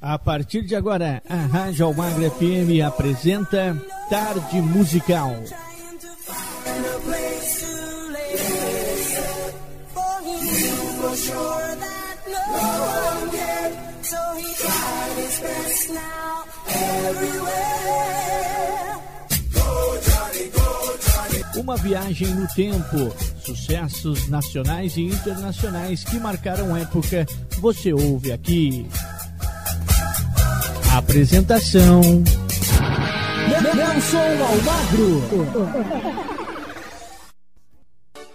A partir de agora, a Rádio Almagra FM apresenta Tarde Musical. Uma viagem no tempo, sucessos nacionais e internacionais que marcaram época, você ouve aqui. Apresentação: Nelson Almagro.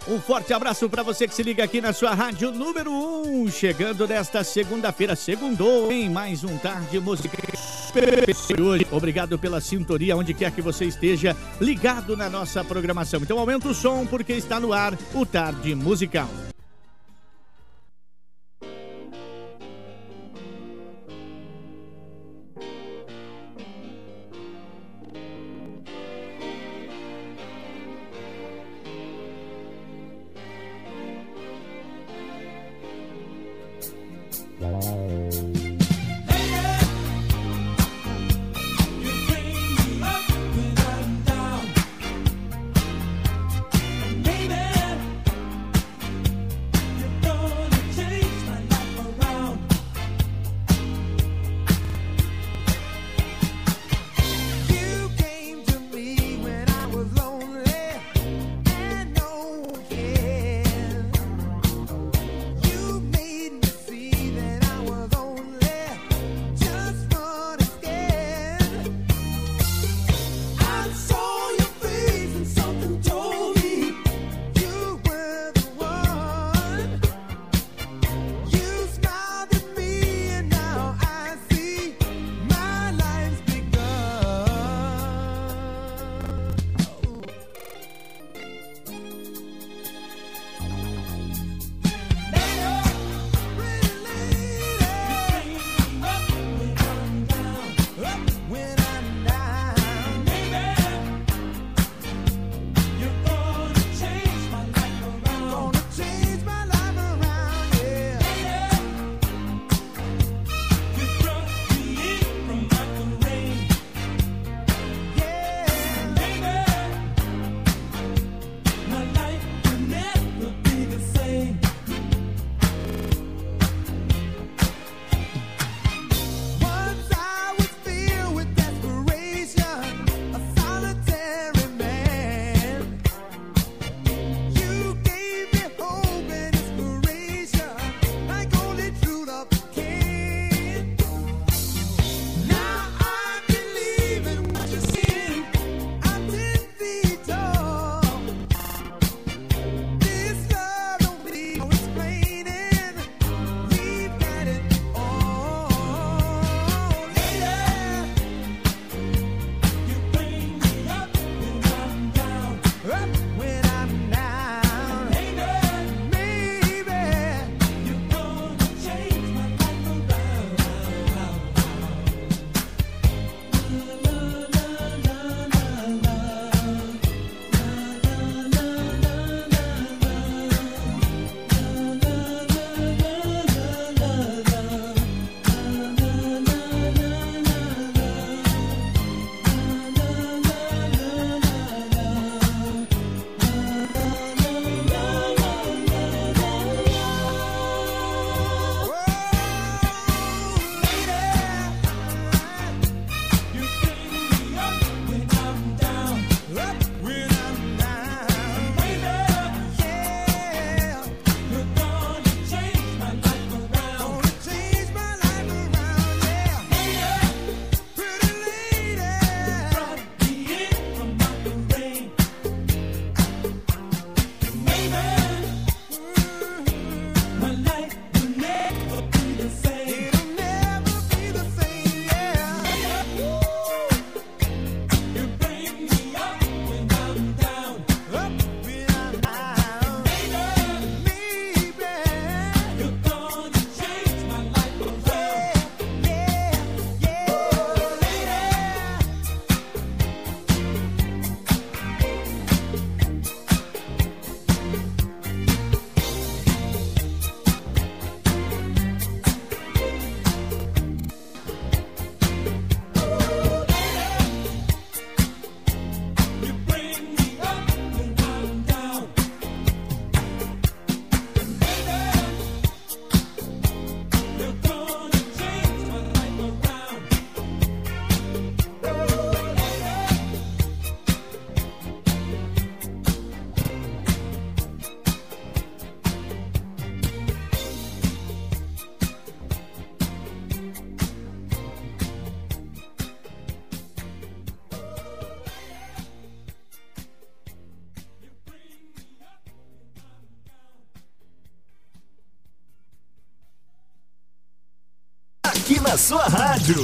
Um forte abraço para você que se liga aqui na sua rádio número 1, um, chegando nesta segunda-feira, segundou em mais um Tarde Música hoje. Obrigado pela sintonia, onde quer que você esteja ligado na nossa programação. Então aumenta o som porque está no ar o Tarde Musical.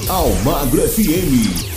Almagro FM.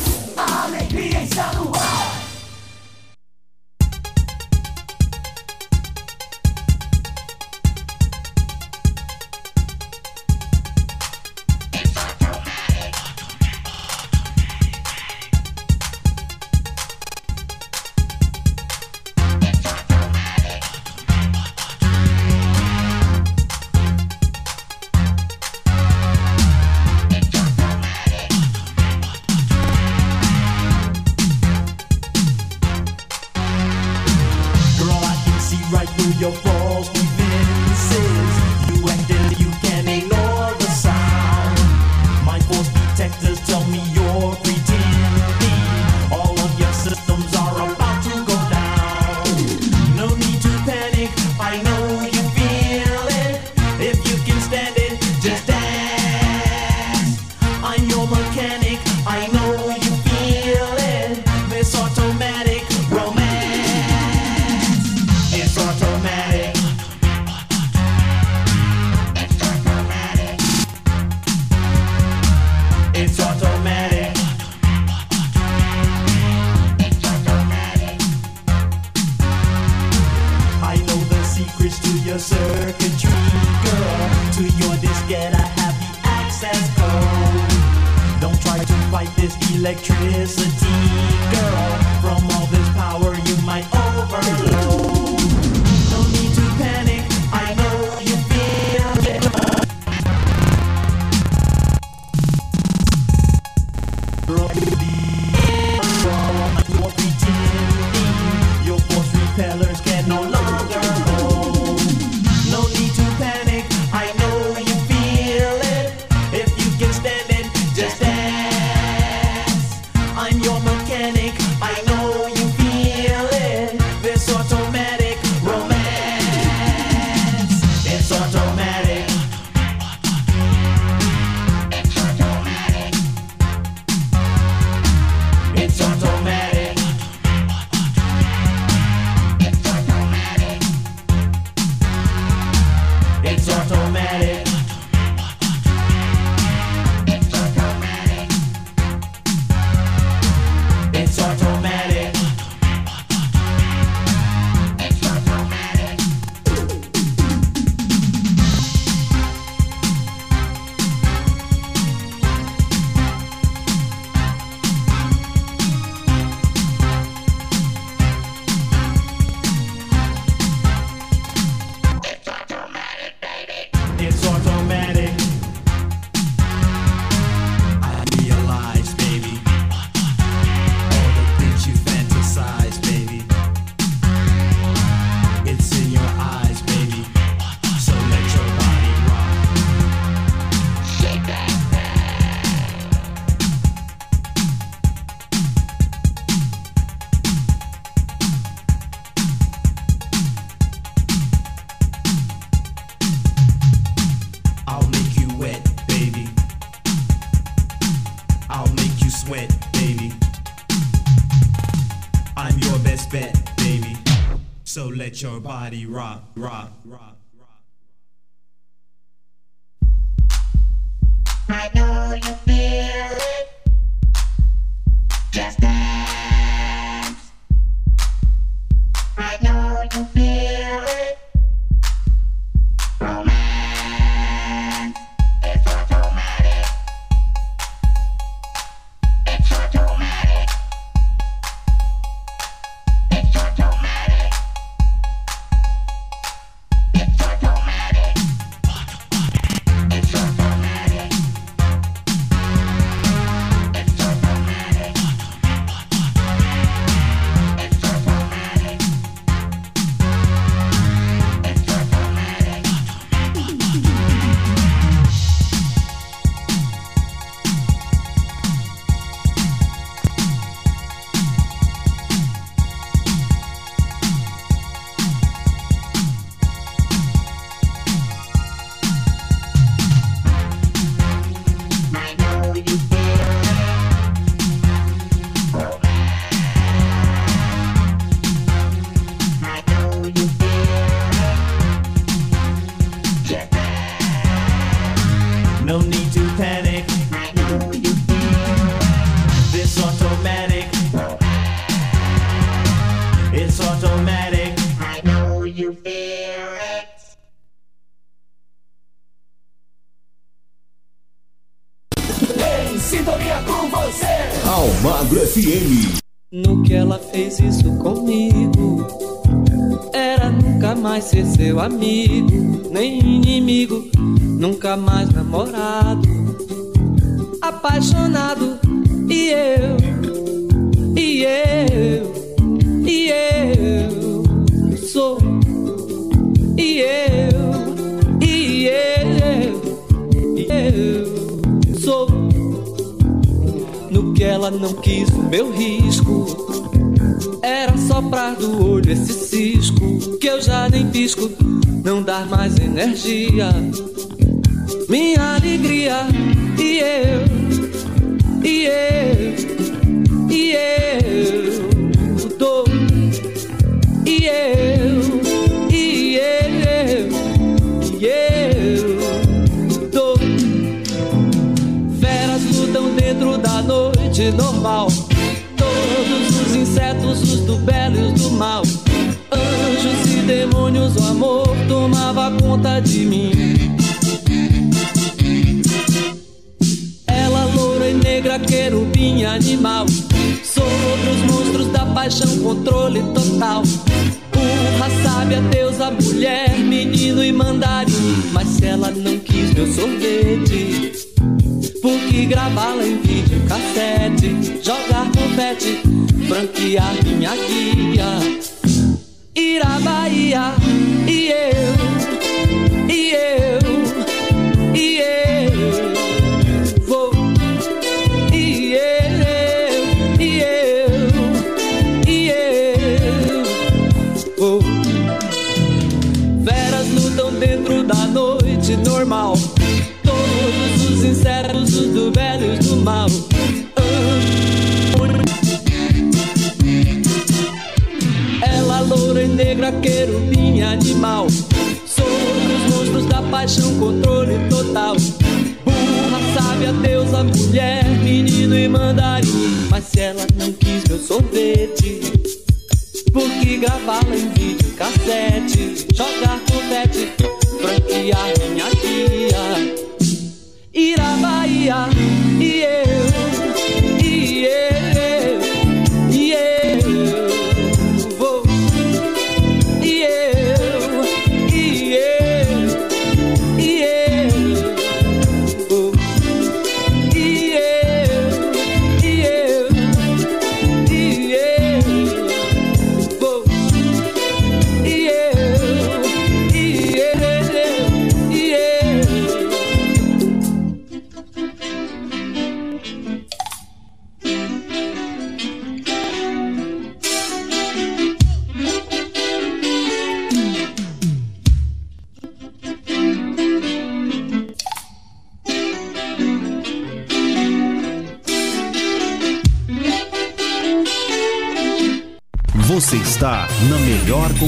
let your body rock, rock.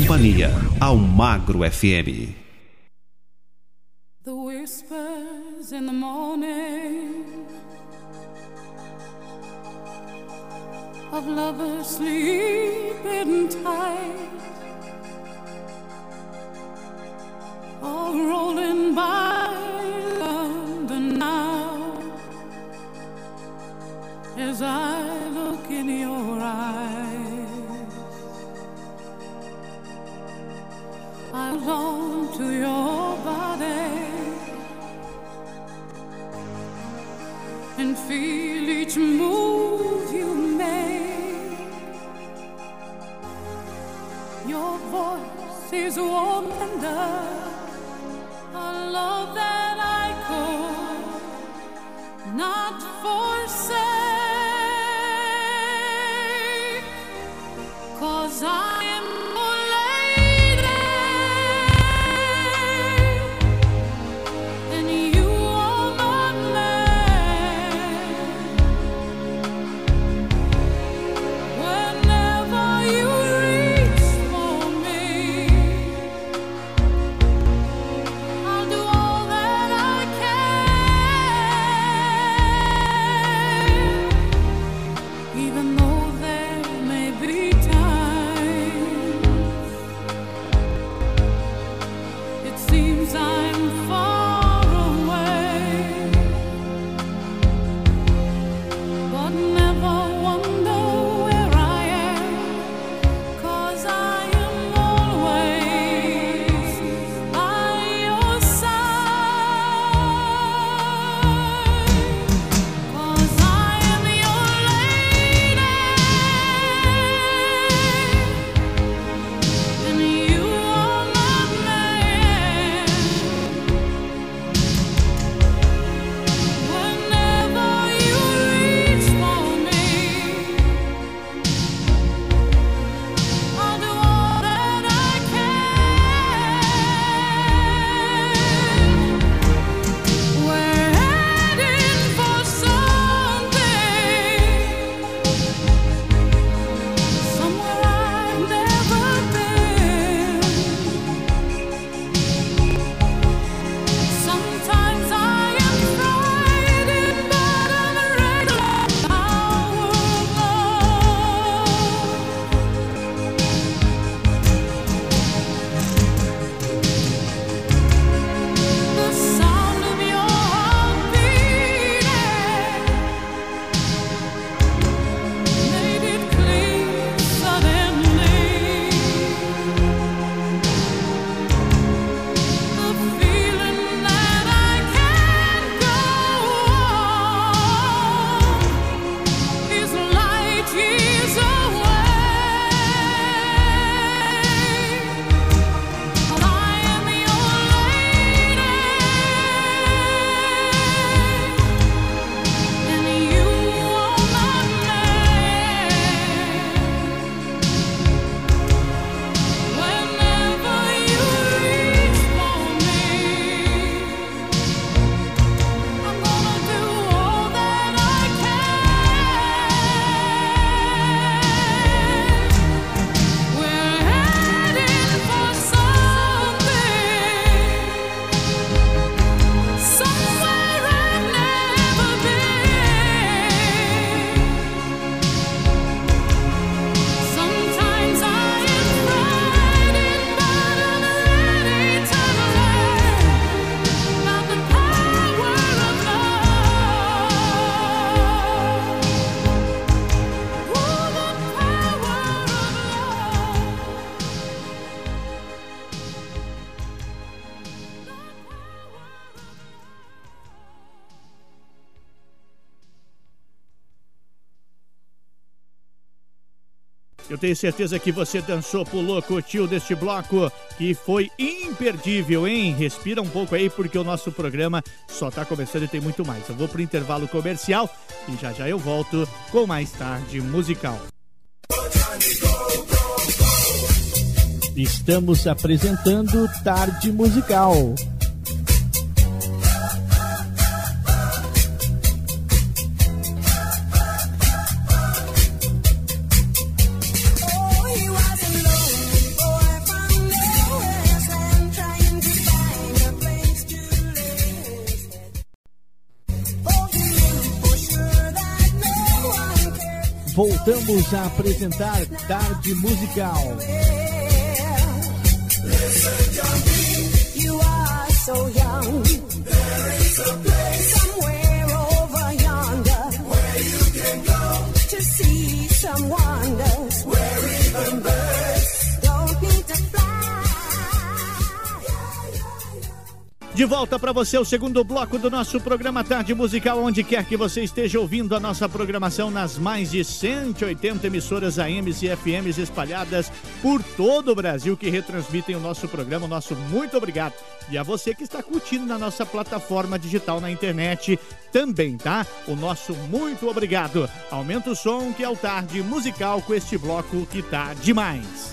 Companhia, Almagro FM. Tenho certeza que você dançou, pulou, curtiu deste bloco que foi imperdível, hein? Respira um pouco aí porque o nosso programa só tá começando e tem muito mais. Eu vou pro intervalo comercial e já já eu volto com mais tarde musical. Estamos apresentando Tarde Musical. Voltamos a apresentar Tarde Musical. You are so young. There is a De volta para você o segundo bloco do nosso programa Tarde Musical, onde quer que você esteja ouvindo a nossa programação nas mais de 180 emissoras AMs e FMs espalhadas por todo o Brasil que retransmitem o nosso programa. Nosso muito obrigado. E a você que está curtindo na nossa plataforma digital na internet também, tá? O nosso muito obrigado. Aumenta o som que é o Tarde Musical com este bloco que tá demais.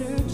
answer.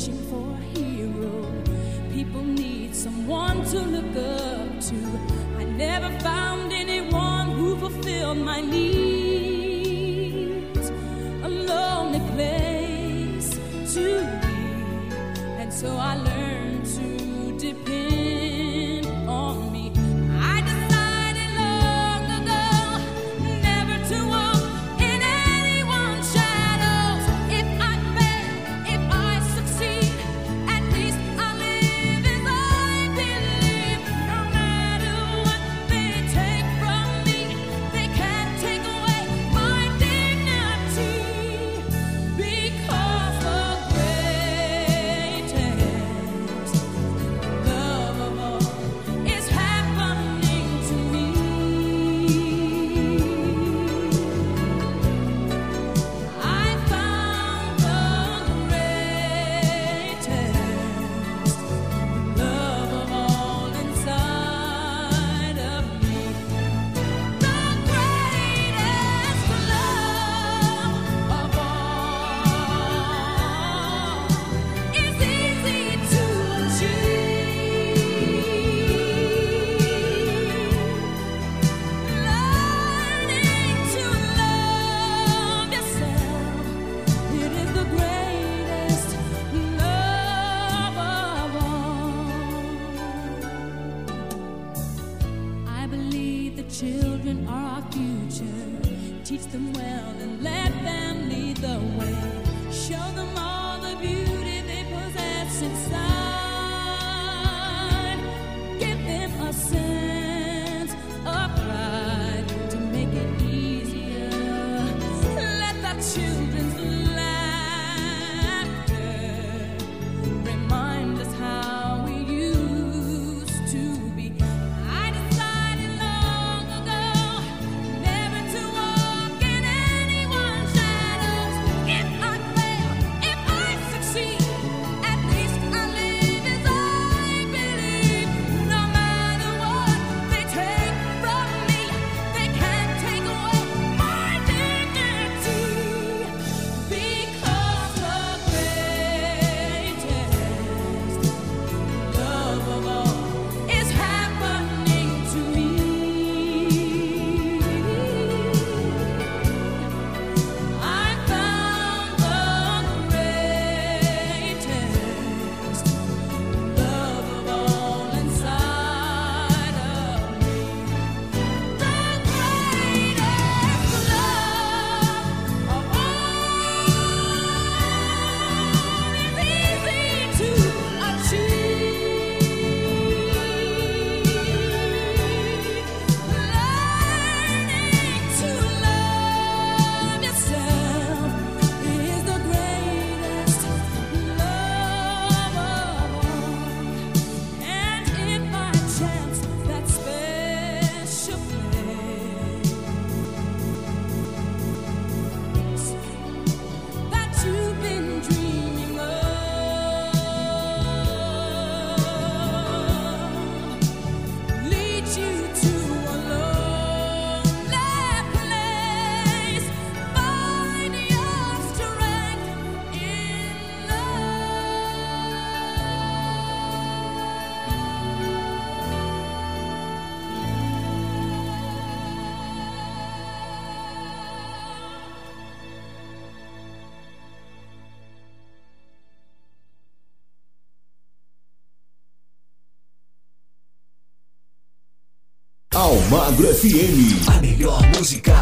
Magro FM. A melhor música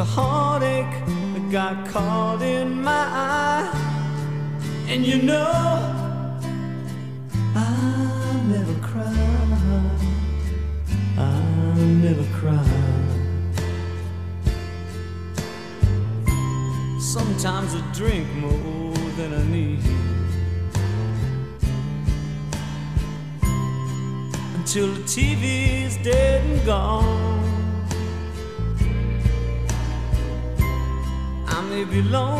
a heartache that got caught in my eye. And you know, I never cry. I never cry. Sometimes I drink more than I need. Until the TV's dead and gone. belong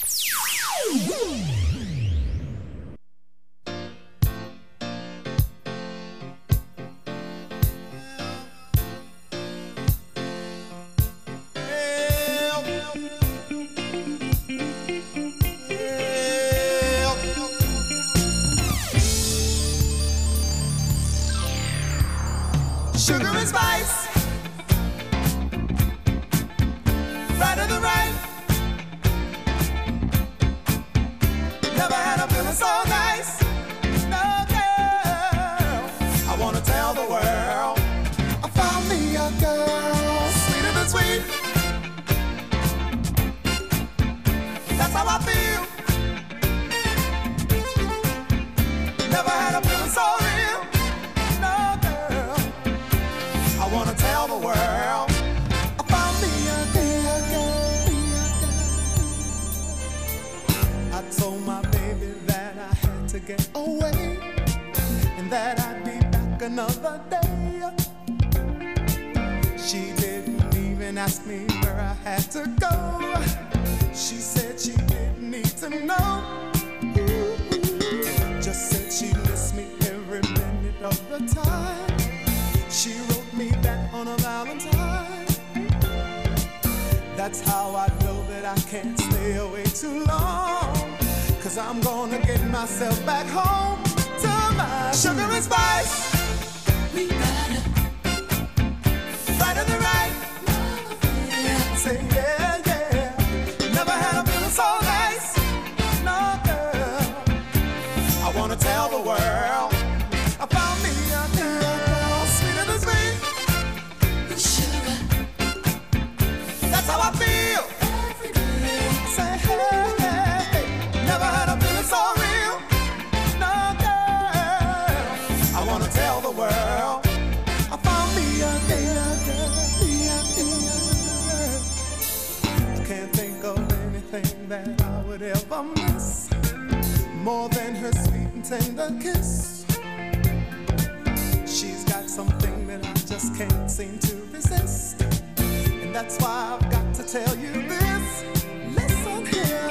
Another day. She didn't even ask me where I had to go. She said she didn't need to know. Just said she missed me every minute of the time. She wrote me back on a Valentine. That's how I know that I can't stay away too long. Cause I'm gonna get myself back home to my sugar and spice vida. More than her sweet and tender kiss. She's got something that I just can't seem to resist. And that's why I've got to tell you this. Listen here.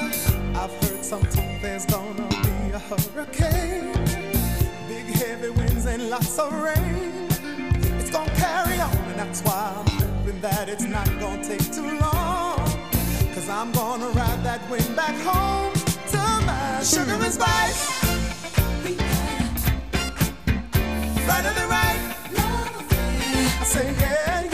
I've heard sometimes there's gonna be a hurricane. Big heavy winds and lots of rain. It's gonna carry on, and that's why I'm hoping that it's not gonna take too long. Cause I'm gonna ride that wind back home sugar and spice. Right or the right. I say yeah.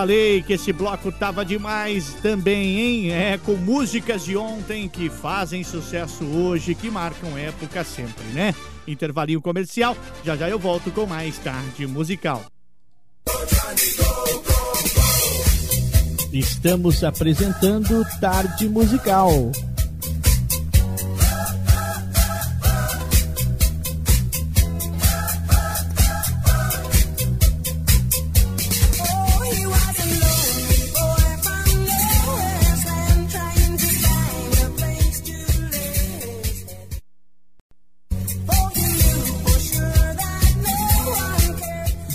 Falei que esse bloco tava demais também, hein? É, com músicas de ontem que fazem sucesso hoje, que marcam época sempre, né? Intervalinho comercial, já já eu volto com mais tarde musical. Estamos apresentando Tarde Musical.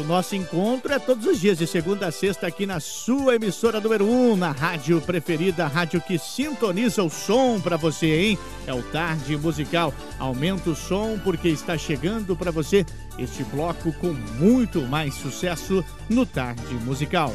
O nosso encontro é todos os dias, de segunda a sexta, aqui na sua emissora número 1, um, na rádio preferida, a rádio que sintoniza o som pra você, hein? É o Tarde Musical. Aumenta o som porque está chegando pra você este bloco com muito mais sucesso no Tarde Musical.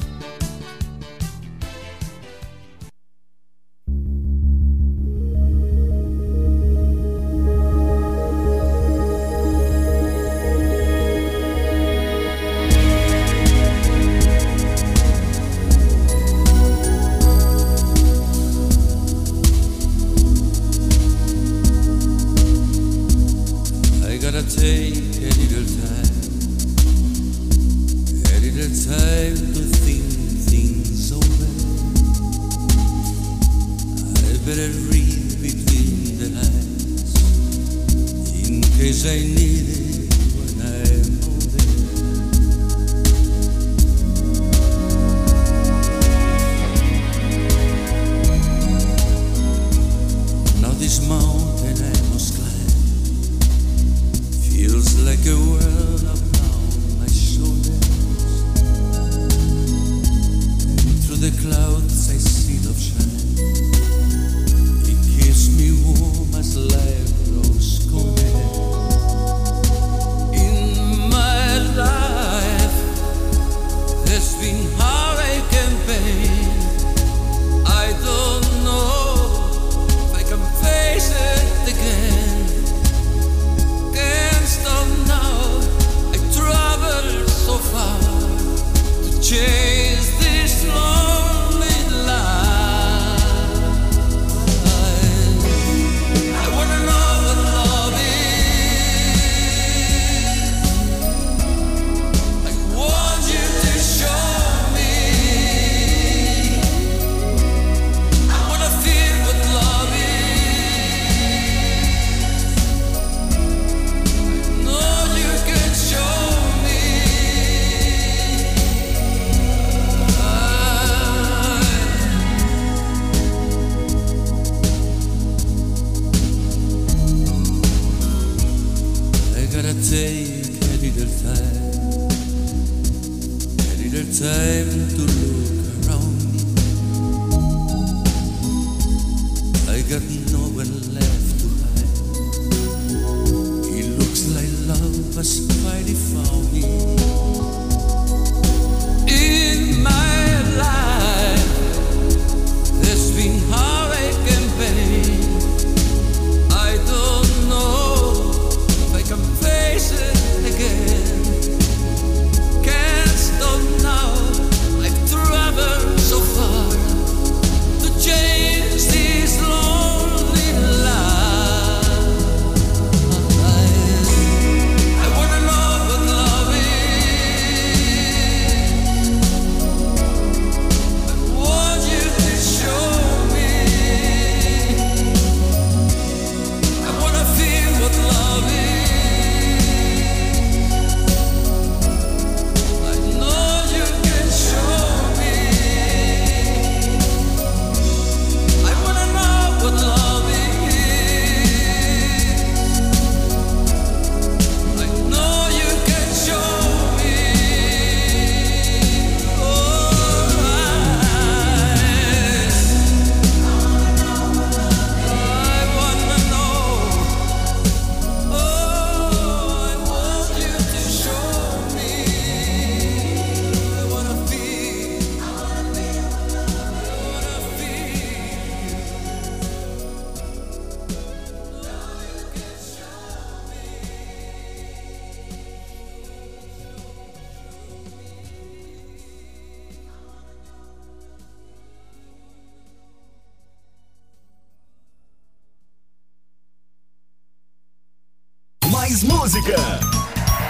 mais música.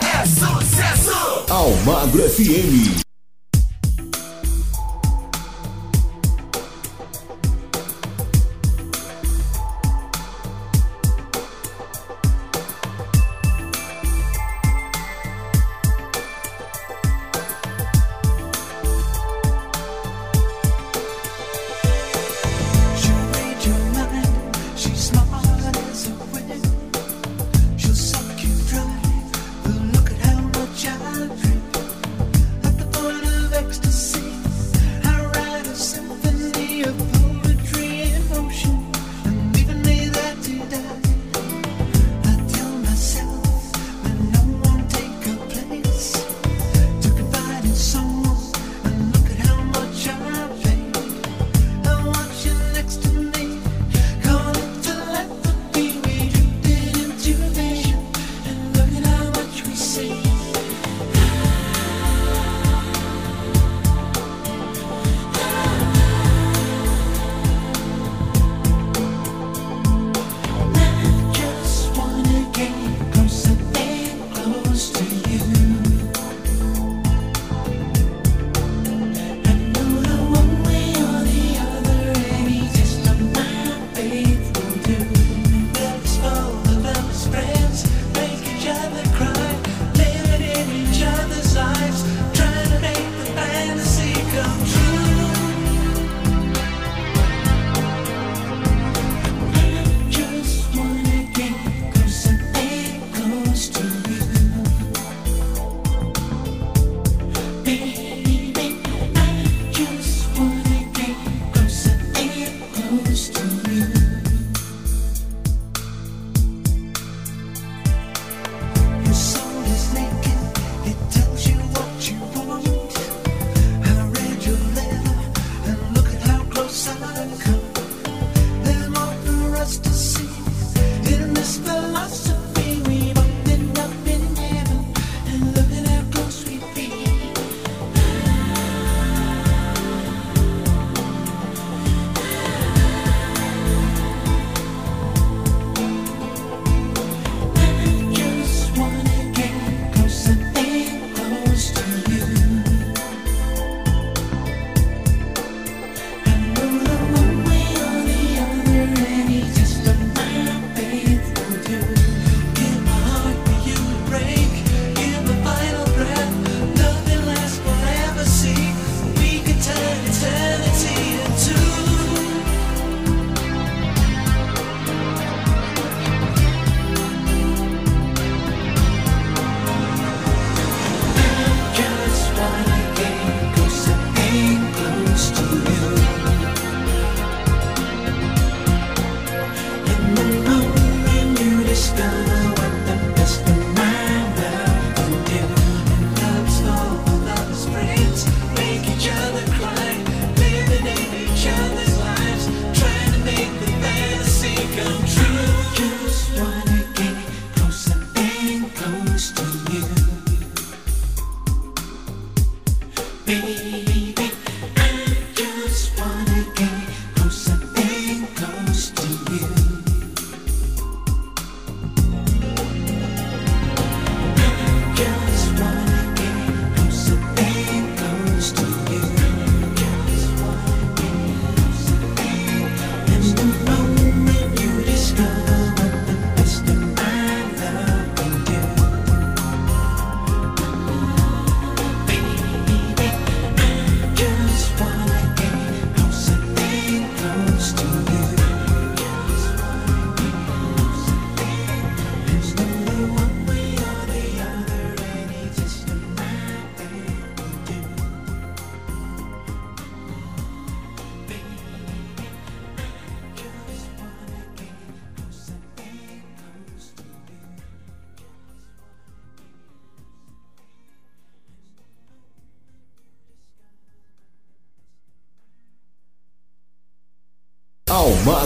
É sucesso! Almagro FM.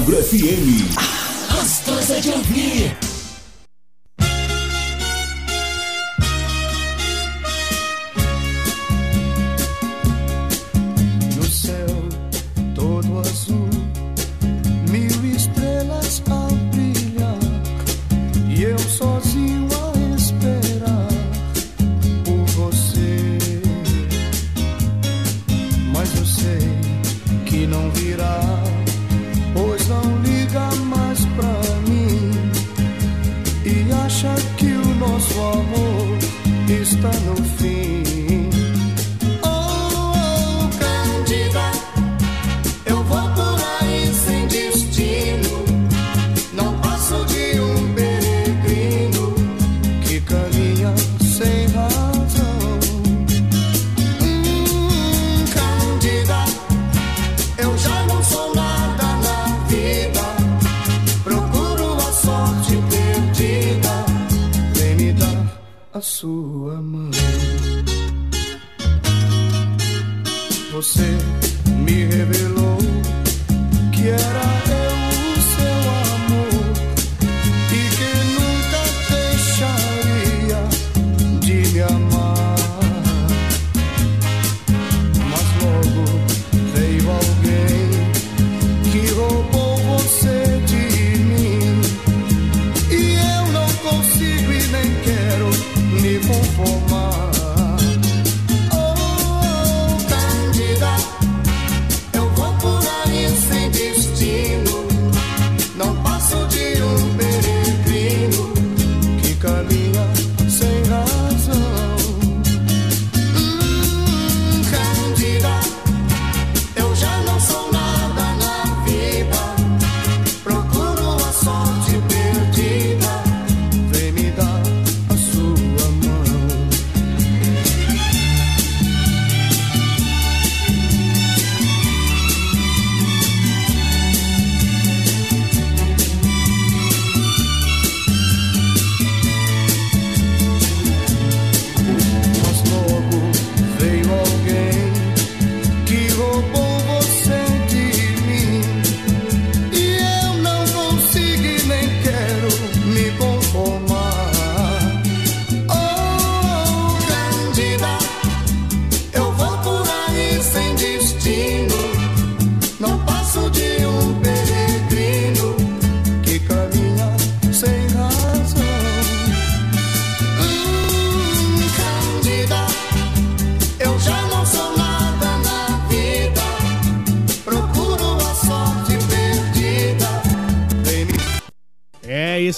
Agro FM. É Gostosa de ouvir.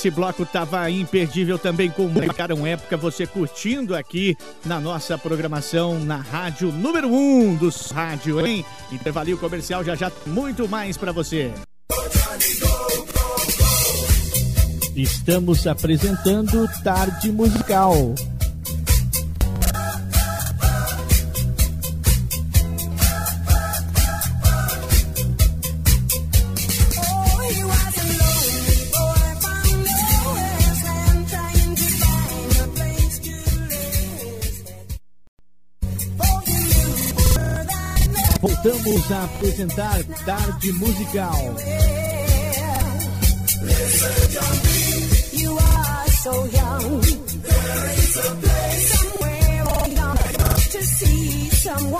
Esse bloco tava imperdível também com marcaram época você curtindo aqui na nossa programação na rádio número 1 um dos rádio, hein? intervalo comercial já já muito mais para você. Estamos apresentando Tarde Musical. Vamos apresentar Tarde Musical. Someone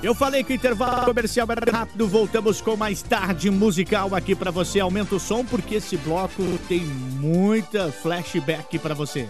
Eu falei que o intervalo comercial era rápido, voltamos com mais tarde musical aqui para você. Aumenta o som porque esse bloco tem muita flashback para você.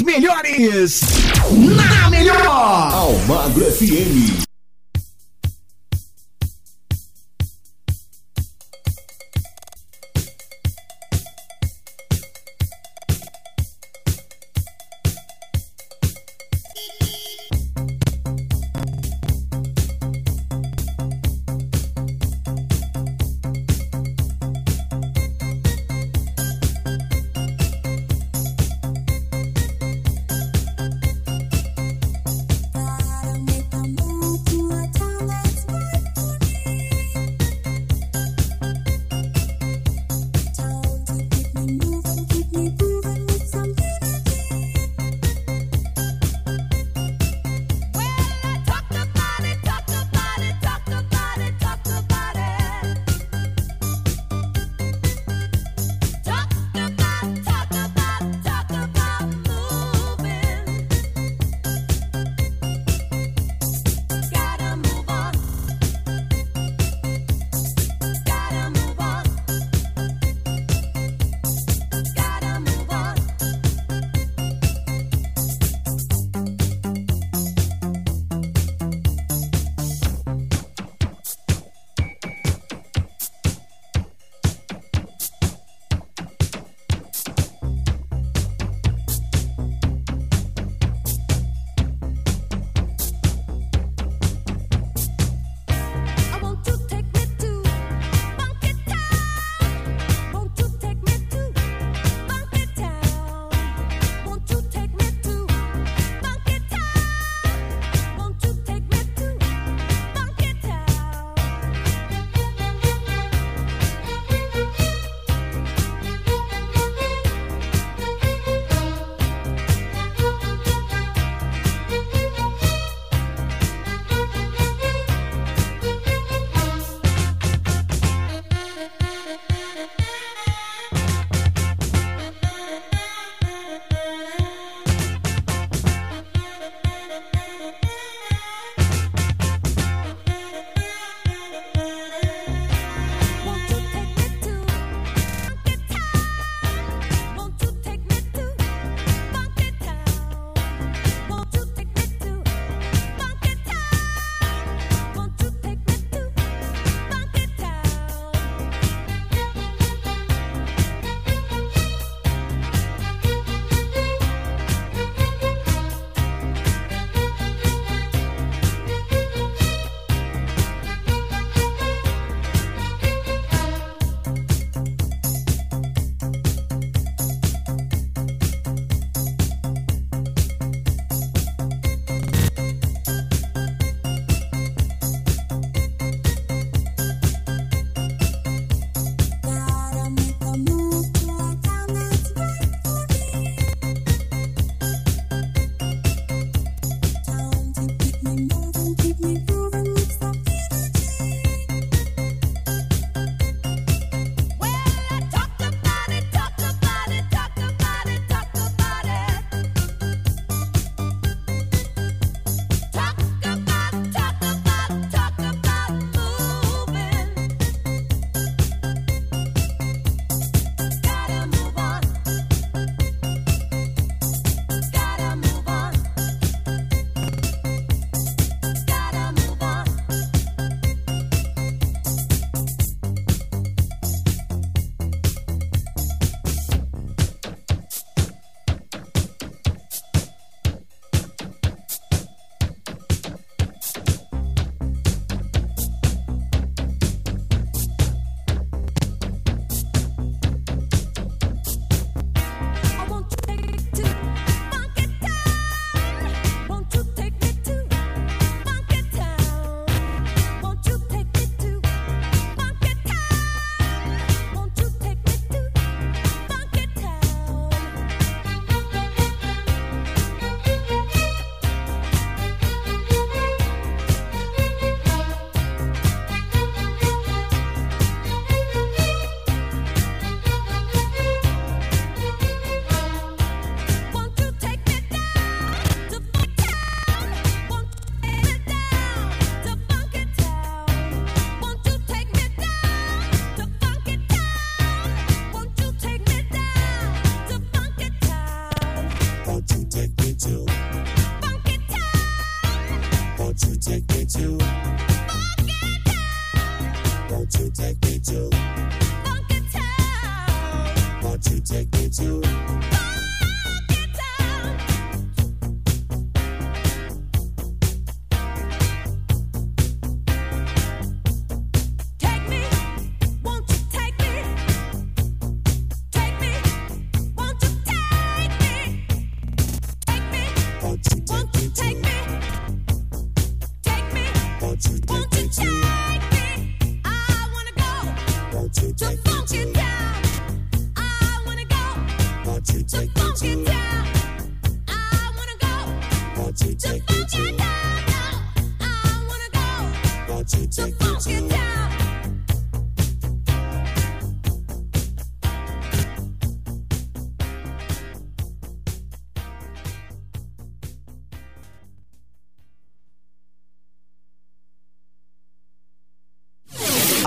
Melhores. Na melhor. Almagro FM.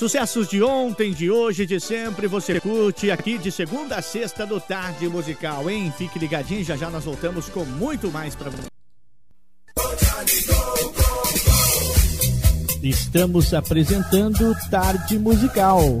Sucessos de ontem, de hoje, de sempre, você curte aqui de segunda a sexta do Tarde Musical, hein? Fique ligadinho, já já nós voltamos com muito mais para você. Estamos apresentando Tarde Musical.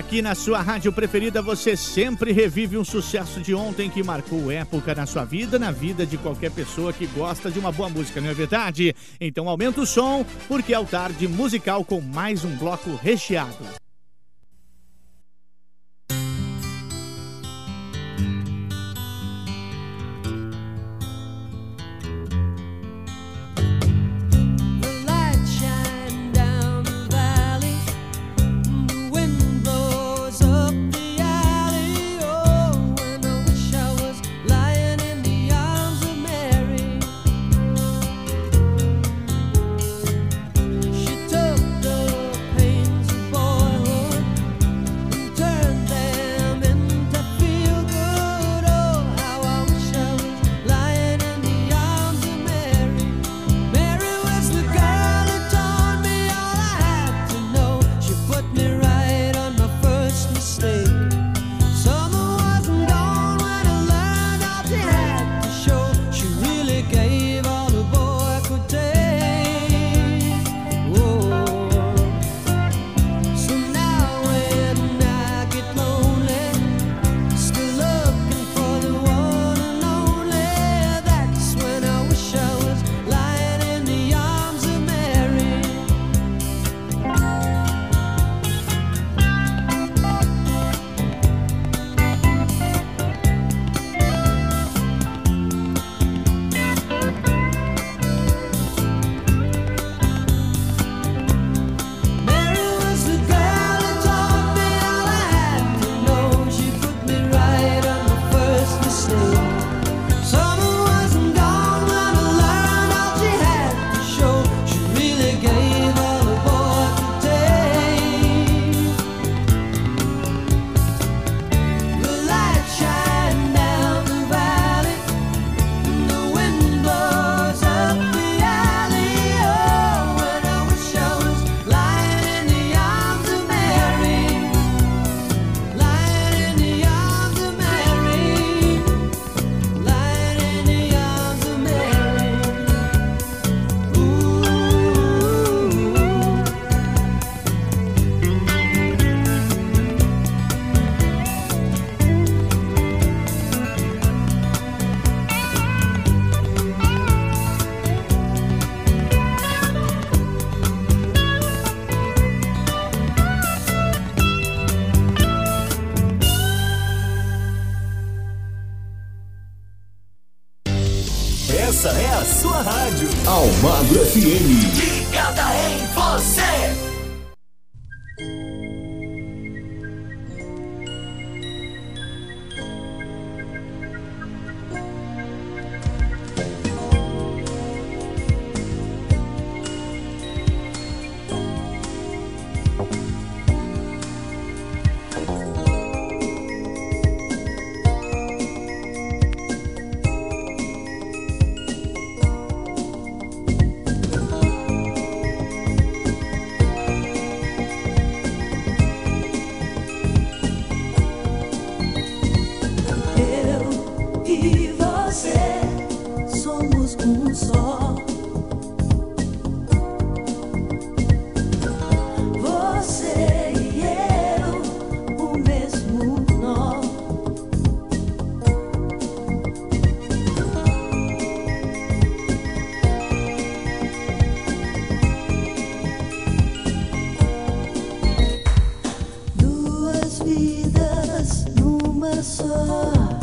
Aqui na sua rádio preferida você sempre revive um sucesso de ontem que marcou época na sua vida, na vida de qualquer pessoa que gosta de uma boa música, não é verdade? Então aumenta o som, porque é o tarde musical com mais um bloco recheado. vidas numa só.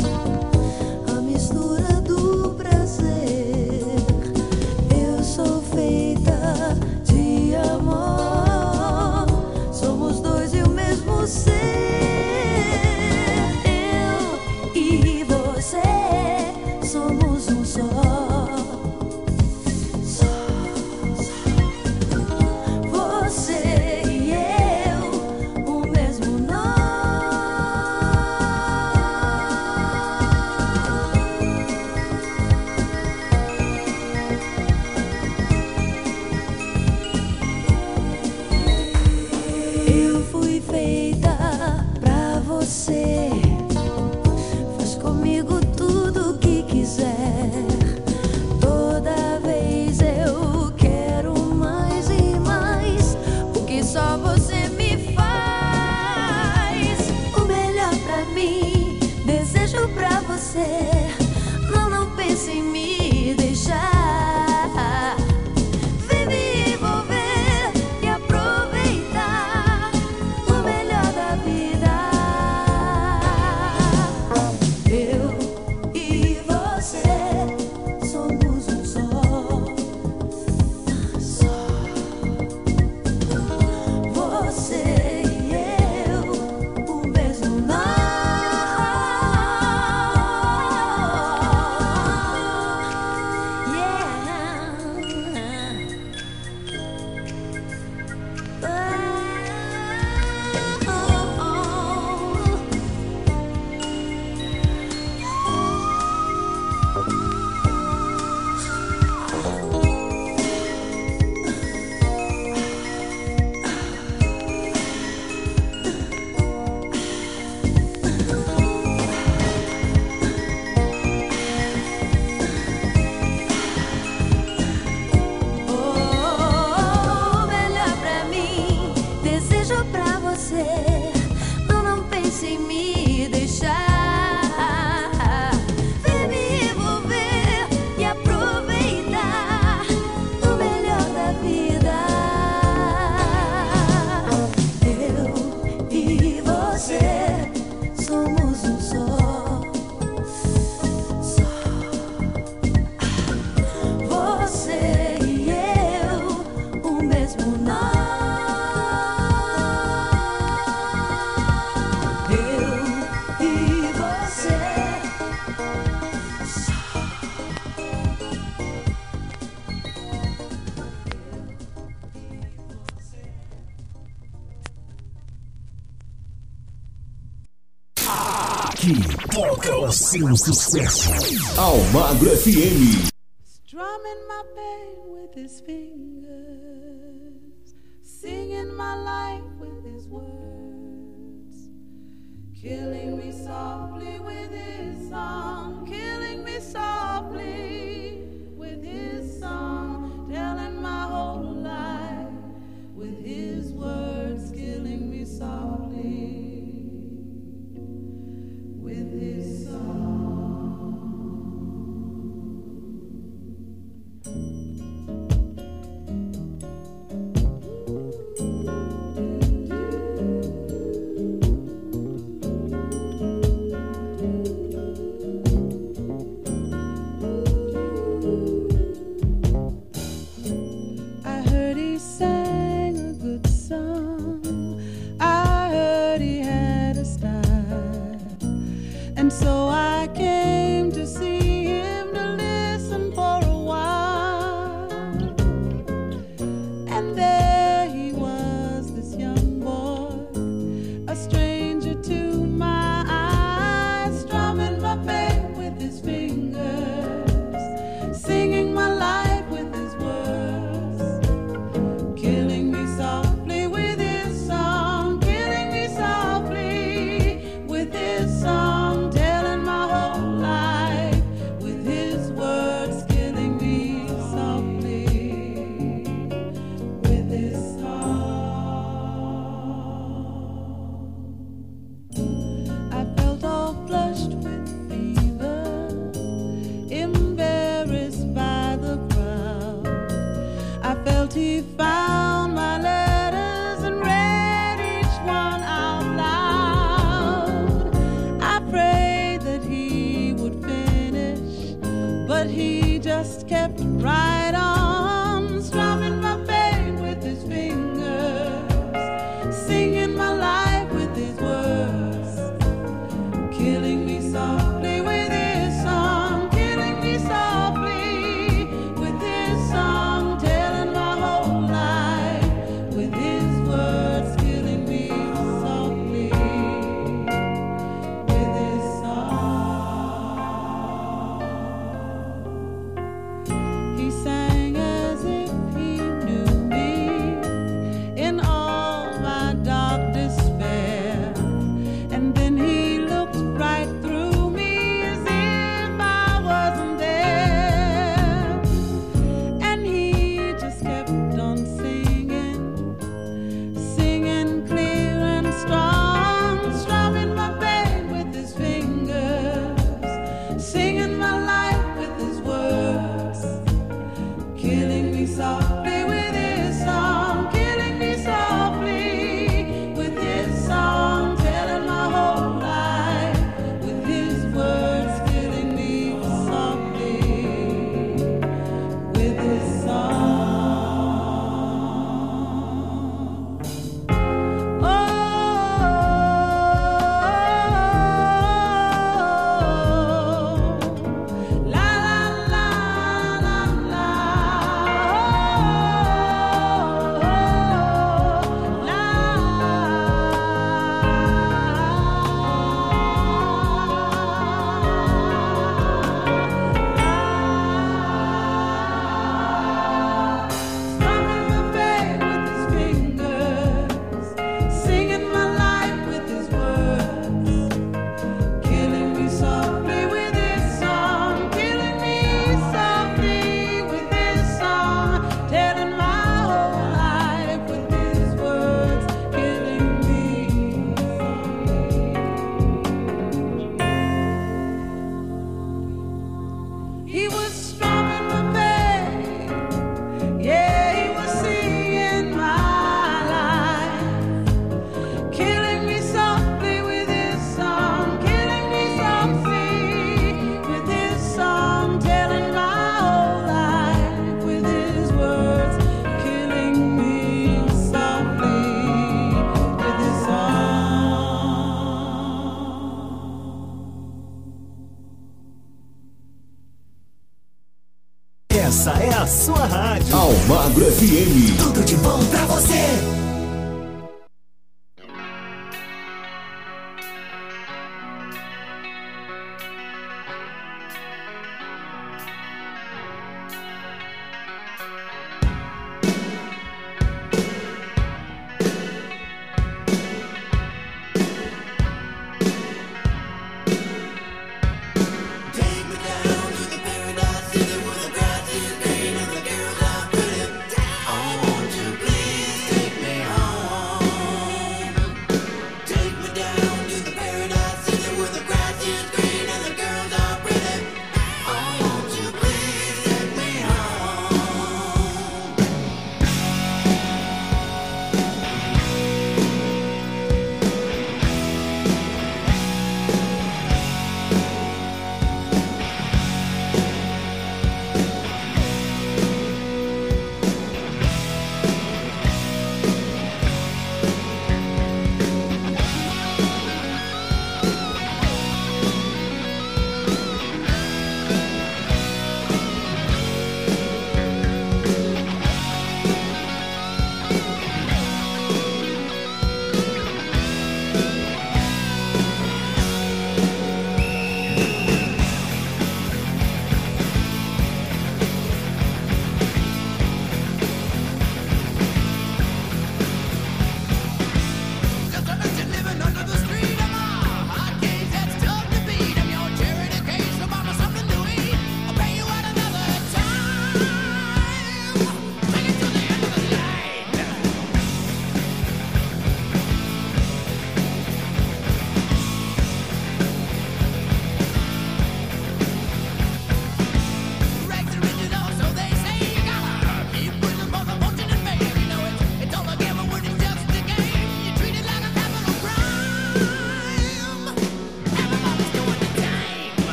Seu sucesso. Almagro FM.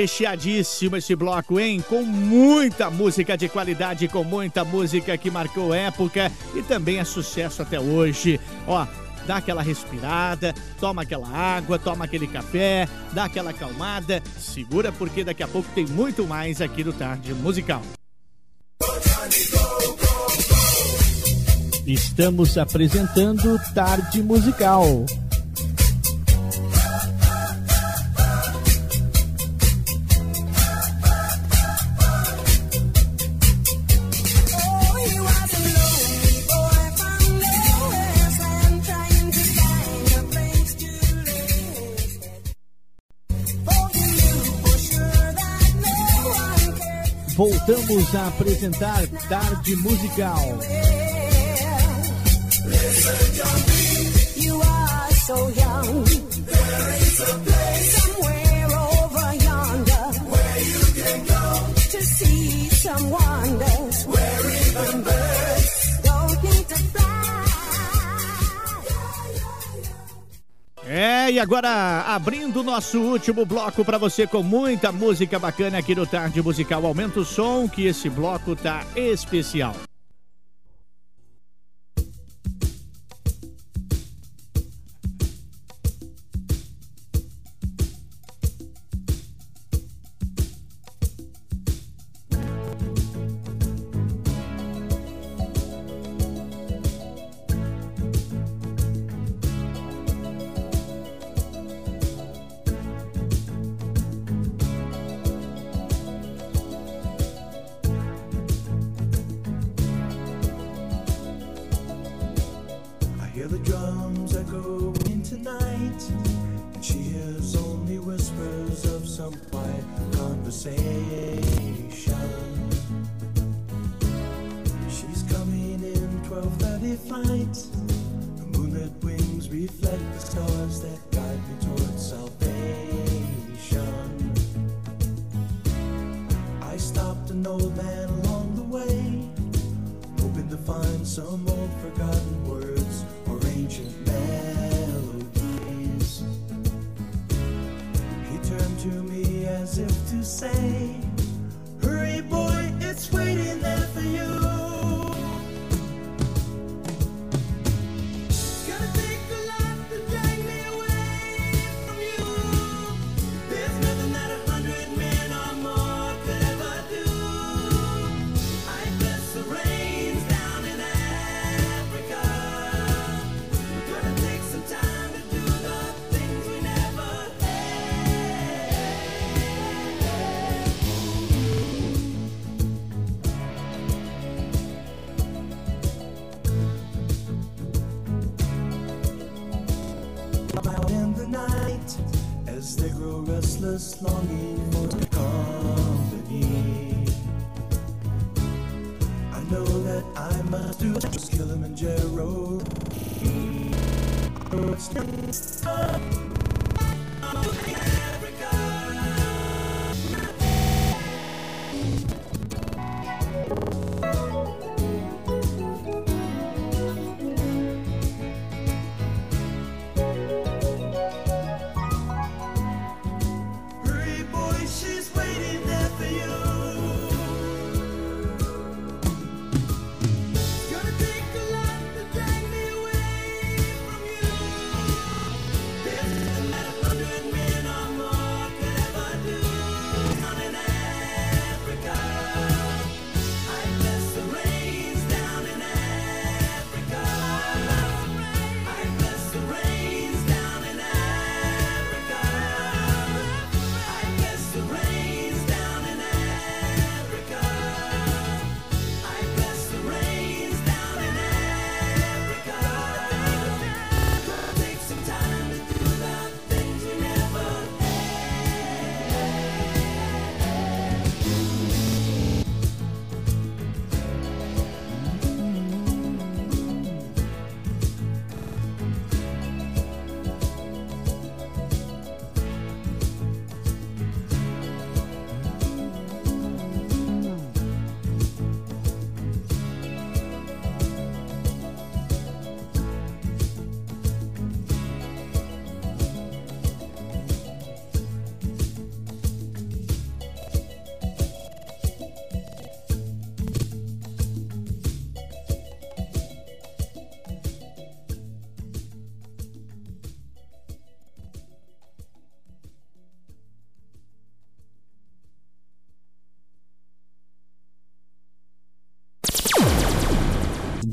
Recheadíssimo esse bloco, hein? Com muita música de qualidade, com muita música que marcou época e também é sucesso até hoje. Ó, dá aquela respirada, toma aquela água, toma aquele café, dá aquela acalmada, segura porque daqui a pouco tem muito mais aqui no Tarde Musical. Estamos apresentando Tarde Musical. Voltamos a apresentar Tarde Musical. You are so young. É, e agora abrindo nosso último bloco para você com muita música bacana aqui no Tarde Musical. Aumenta o som que esse bloco tá especial.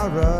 tomorrow.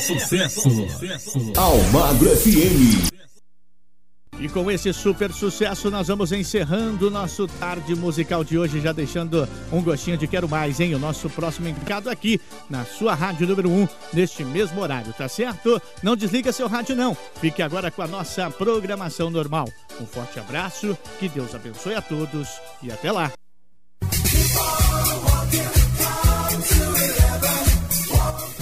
Só sucesso. Almagro FM. E com esse super sucesso, nós vamos encerrando o nosso tarde musical de hoje, já deixando um gostinho de quero mais, hein? O nosso próximo indicado aqui na sua rádio número 1, neste mesmo horário, tá certo? Não desliga seu rádio, não. Fique agora com a nossa programação normal. Um forte abraço, que Deus abençoe a todos e até lá.